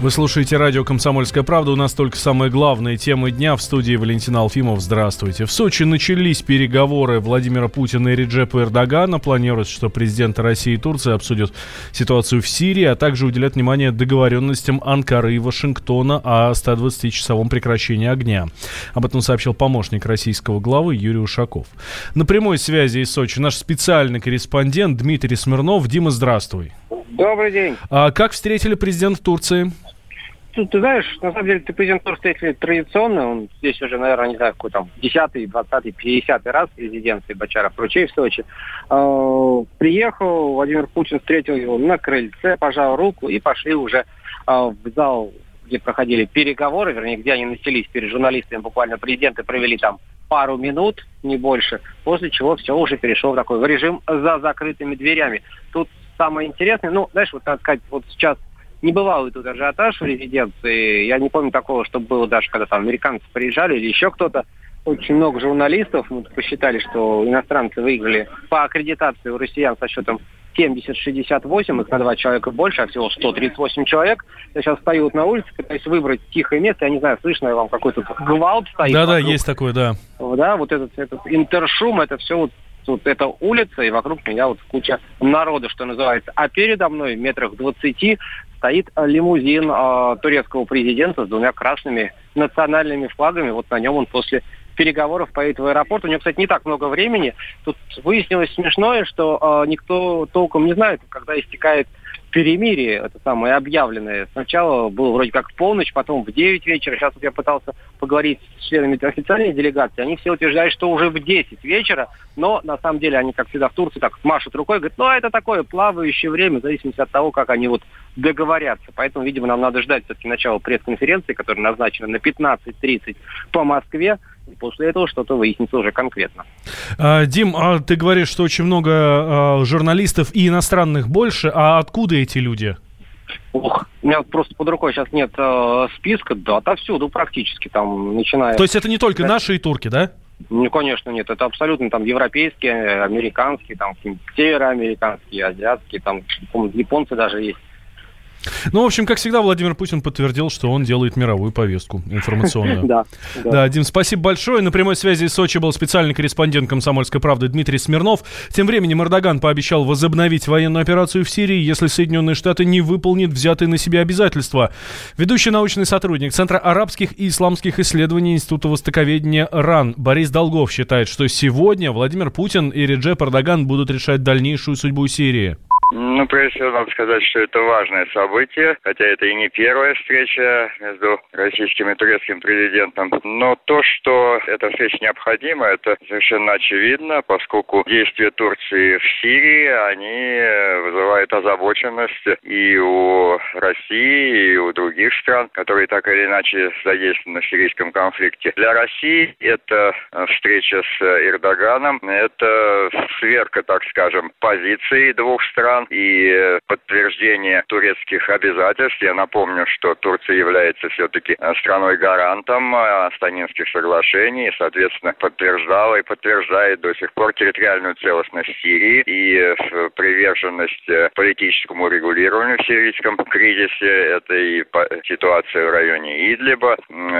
Вы слушаете радио «Комсомольская правда». У нас только самые главные темы дня. В студии Валентин Алфимов. Здравствуйте. В Сочи начались переговоры Владимира Путина и Реджепа Эрдогана. Планируется, что президенты России и Турции обсудят ситуацию в Сирии, а также уделят внимание договоренностям Анкары и Вашингтона о 120-часовом прекращении огня. Об этом сообщил помощник российского главы Юрий Ушаков. На прямой связи из Сочи наш специальный корреспондент Дмитрий Смирнов. Дима, здравствуй. Добрый день. А как встретили президент Турции? Ты, ты знаешь, на самом деле, ты президент встретили традиционно. Он здесь уже, наверное, не знаю, какой там, 10-й, 20-й, 50 раз резиденции Бачара Ручей в Сочи. Э, приехал, Владимир Путин встретил его на крыльце, пожал руку и пошли уже э, в зал, где проходили переговоры, вернее, где они начались перед журналистами. Буквально президенты провели там пару минут, не больше, после чего все уже перешло в такой в режим за закрытыми дверями. Тут самое интересное, ну, знаешь, вот, так сказать, вот сейчас небывалый тут ажиотаж в резиденции. Я не помню такого, чтобы было даже, когда там американцы приезжали или еще кто-то. Очень много журналистов. Мы посчитали, что иностранцы выиграли по аккредитации у россиян со счетом 70-68, их на два человека больше, а всего 138 человек. Я сейчас стою вот на улице, пытаюсь выбрать тихое место. Я не знаю, слышно ли вам какой-то гвалт стоит. Да-да, есть такой, да. Да, вот этот, этот интершум, это все вот вот эта улица, и вокруг меня вот куча народа, что называется. А передо мной, метрах 20, стоит лимузин э, турецкого президента с двумя красными национальными флагами. Вот на нем он после переговоров поедет в аэропорт. У него, кстати, не так много времени. Тут выяснилось смешное, что э, никто толком не знает, когда истекает перемирие, это самое объявленное. Сначала было вроде как в полночь, потом в 9 вечера. Сейчас вот я пытался поговорить с членами официальной делегации. Они все утверждают, что уже в 10 вечера, но на самом деле они, как всегда в Турции, так машут рукой, говорят, ну это такое плавающее время, в зависимости от того, как они вот договорятся. Поэтому, видимо, нам надо ждать все-таки начала пресс-конференции, которая назначена на 15.30 по Москве. После этого что-то выяснится уже конкретно. А, Дим, а ты говоришь, что очень много а, журналистов и иностранных больше. А откуда эти люди? Ух, у меня просто под рукой сейчас нет э, списка, да, отовсюду практически там, начиная... То есть это не только наши и турки, да? Ну, конечно, нет. Это абсолютно там европейские, американские, там североамериканские, азиатские, там, японцы даже есть. Ну, в общем, как всегда, Владимир Путин подтвердил, что он делает мировую повестку информационную. Да, да. Дим, спасибо большое. На прямой связи из Сочи был специальный корреспондент «Комсомольской правды» Дмитрий Смирнов. Тем временем Эрдоган пообещал возобновить военную операцию в Сирии, если Соединенные Штаты не выполнят взятые на себя обязательства. Ведущий научный сотрудник Центра арабских и исламских исследований Института востоковедения РАН Борис Долгов считает, что сегодня Владимир Путин и Реджеп Эрдоган будут решать дальнейшую судьбу Сирии. Ну, прежде всего, надо сказать, что это важное событие, хотя это и не первая встреча между российским и турецким президентом. Но то, что эта встреча необходима, это совершенно очевидно, поскольку действия Турции в Сирии, они вызывают озабоченность и у России, и у других стран, которые так или иначе задействованы в сирийском конфликте. Для России это встреча с Эрдоганом, это сверка, так скажем, позиции двух стран, стран и подтверждение турецких обязательств. Я напомню, что Турция является все-таки страной-гарантом Астанинских соглашений и, соответственно, подтверждала и подтверждает до сих пор территориальную целостность Сирии и приверженность политическому регулированию в сирийском кризисе. Это и ситуация в районе Идлиба,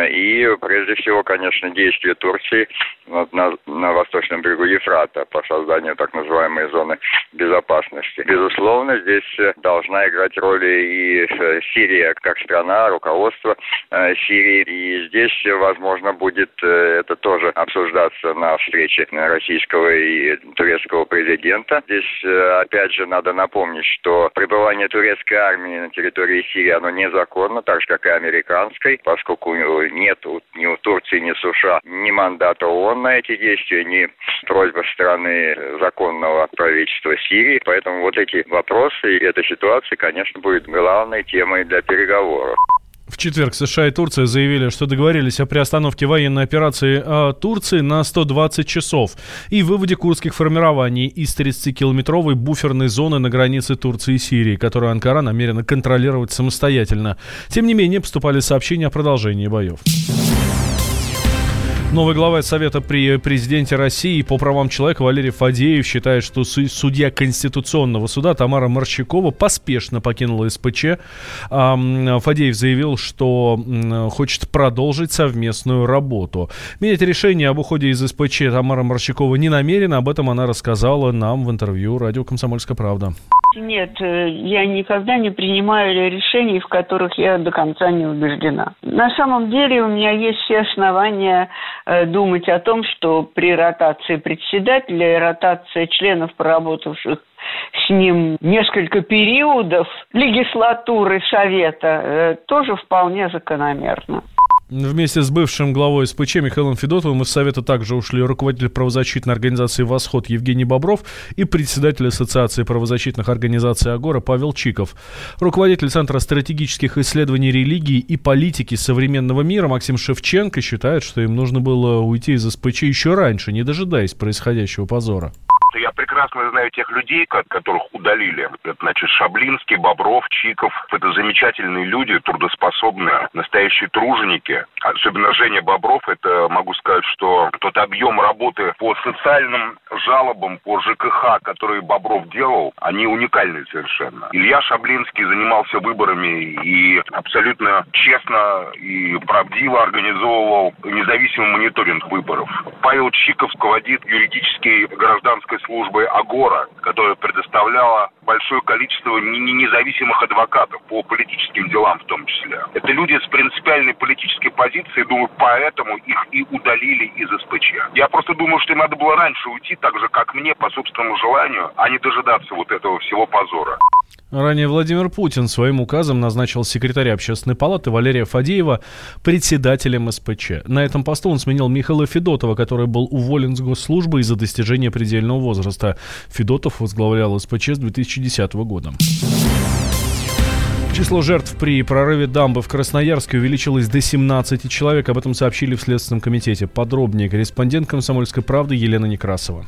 и, прежде всего, конечно, действия Турции на, на восточном берегу Ефрата по созданию так называемой зоны безопасности. Безусловно, безусловно, здесь э, должна играть роль и э, Сирия как страна, руководство э, Сирии. И здесь, возможно, будет это тоже обсуждаться на встрече российского и турецкого президента. Здесь, опять же, надо напомнить, что пребывание турецкой армии на территории Сирии, оно незаконно, так же, как и американской, поскольку нет ни у Турции, ни США ни мандата ООН на эти действия, ни просьбы страны законного правительства Сирии. Поэтому вот эти вопросы и эта ситуация, конечно, будет главной темой для переговоров. В четверг США и Турция заявили, что договорились о приостановке военной операции а, Турции на 120 часов и выводе курдских формирований из 30-километровой буферной зоны на границе Турции и Сирии, которую Анкара намерена контролировать самостоятельно. Тем не менее, поступали сообщения о продолжении боев. Новый глава Совета при президенте России по правам человека Валерий Фадеев считает, что судья Конституционного суда Тамара Марщакова поспешно покинула СПЧ. Фадеев заявил, что хочет продолжить совместную работу. Менять решение об уходе из СПЧ Тамара Марщакова не намерена. Об этом она рассказала нам в интервью радио «Комсомольская правда». Нет, э, я никогда не принимаю решений, в которых я до конца не убеждена. На самом деле у меня есть все основания э, думать о том, что при ротации председателя и ротации членов, проработавших с ним несколько периодов легислатуры Совета, э, тоже вполне закономерно. Вместе с бывшим главой СПЧ Михаилом Федотовым из Совета также ушли руководитель правозащитной организации «Восход» Евгений Бобров и председатель Ассоциации правозащитных организаций «Агора» Павел Чиков. Руководитель Центра стратегических исследований религии и политики современного мира Максим Шевченко считает, что им нужно было уйти из СПЧ еще раньше, не дожидаясь происходящего позора. Прекрасно знаю тех людей, которых удалили. Это, значит, Шаблинский, Бобров, Чиков. Это замечательные люди, трудоспособные, настоящие труженики. Особенно Женя Бобров, это могу сказать, что тот объем работы по социальным жалобам, по ЖКХ, которые Бобров делал, они уникальны совершенно. Илья Шаблинский занимался выборами и абсолютно честно и правдиво организовывал независимый мониторинг выборов. Павел Чиков руководит юридической гражданской службы АГОРа, которая предоставляла большое количество независимых адвокатов по политическим делам в том числе. Это люди с принципиальной политической позицией, думаю, поэтому их и удалили из СПЧ. Я просто думаю, что им надо было раньше уйти, так же, как мне, по собственному желанию, а не дожидаться вот этого всего позора. Ранее Владимир Путин своим указом назначил секретаря общественной палаты Валерия Фадеева председателем СПЧ. На этом посту он сменил Михаила Федотова, который был уволен с госслужбы из-за достижения предельного возраста. Федотов возглавлял СПЧ с 2010 года. Число жертв при прорыве дамбы в Красноярске увеличилось до 17 человек. Об этом сообщили в Следственном комитете. Подробнее корреспондент «Комсомольской правды» Елена Некрасова.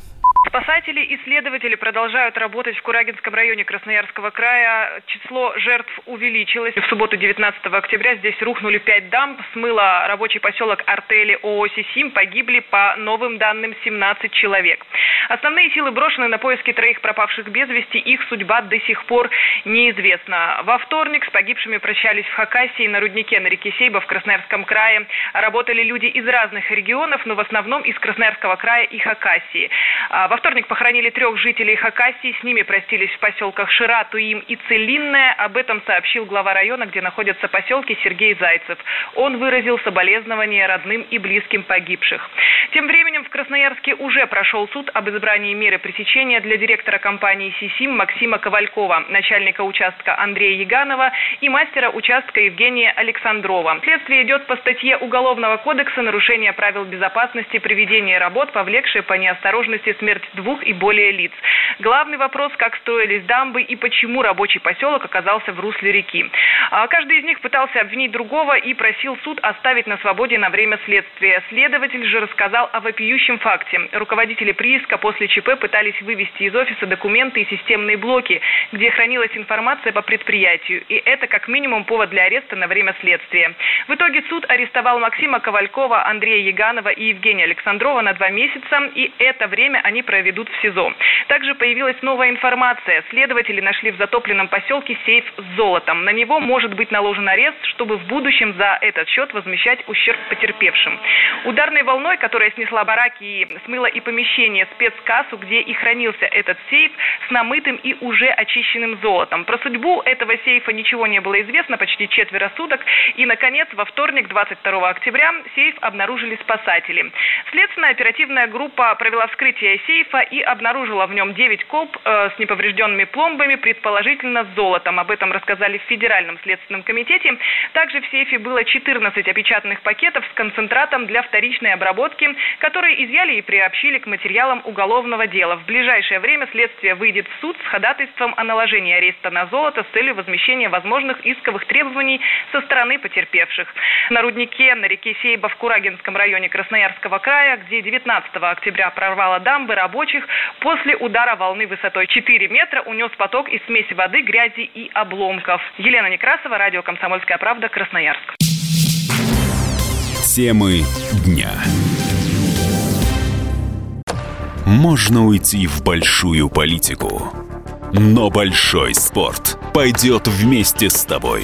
Спасатели и следователи продолжают работать в Курагинском районе Красноярского края. Число жертв увеличилось. В субботу 19 октября здесь рухнули пять дамб, смыло рабочий поселок Артели ООО «Сисим». Погибли, по новым данным, 17 человек. Основные силы брошены на поиски троих пропавших без вести. Их судьба до сих пор неизвестна. Во вторник с погибшими прощались в Хакасии на руднике на реке Сейба в Красноярском крае. Работали люди из разных регионов, но в основном из Красноярского края и Хакасии. А во вторник похоронили трех жителей Хакасии. С ними простились в поселках Шира, Туим и Целинная. Об этом сообщил глава района, где находятся поселки Сергей Зайцев. Он выразил соболезнования родным и близким погибших. Тем временем в Красноярске уже прошел суд об избрании меры пресечения для директора компании «Сисим» Максима Ковалькова, начальника участка Андрея Яганова и мастера участка Евгения Александрова. Следствие идет по статье Уголовного кодекса «Нарушение правил безопасности при ведении работ, повлекшие по неосторожности смерть смерть двух и более лиц. Главный вопрос, как строились дамбы и почему рабочий поселок оказался в русле реки. А каждый из них пытался обвинить другого и просил суд оставить на свободе на время следствия. Следователь же рассказал о вопиющем факте. Руководители прииска после ЧП пытались вывести из офиса документы и системные блоки, где хранилась информация по предприятию. И это как минимум повод для ареста на время следствия. В итоге суд арестовал Максима Ковалькова, Андрея Яганова и Евгения Александрова на два месяца. И это время они проведут в СИЗО. Также появилась новая информация. Следователи нашли в затопленном поселке сейф с золотом. На него может быть наложен арест, чтобы в будущем за этот счет возмещать ущерб потерпевшим. Ударной волной, которая снесла бараки и смыла и помещение спецкассу, где и хранился этот сейф, с намытым и уже очищенным золотом. Про судьбу этого сейфа ничего не было известно почти четверо суток. И, наконец, во вторник, 22 октября, сейф обнаружили спасатели. Следственная оперативная группа провела вскрытие сейфа и обнаружила в нем 9 колб э, с неповрежденными пломбами, предположительно с золотом. Об этом рассказали в Федеральном следственном комитете. Также в сейфе было 14 опечатанных пакетов с концентратом для вторичной обработки, которые изъяли и приобщили к материалам уголовного дела. В ближайшее время следствие выйдет в суд с ходатайством о наложении ареста на золото с целью возмещения возможных исковых требований со стороны потерпевших. На руднике на реке Сейба в Курагинском районе Красноярского края, где 19 октября прорвала дамбы, рабочих рабочих после удара волны высотой 4 метра унес поток из смеси воды, грязи и обломков. Елена Некрасова, радио «Комсомольская правда», Красноярск. Темы дня. Можно уйти в большую политику, но большой спорт пойдет вместе. С тобой.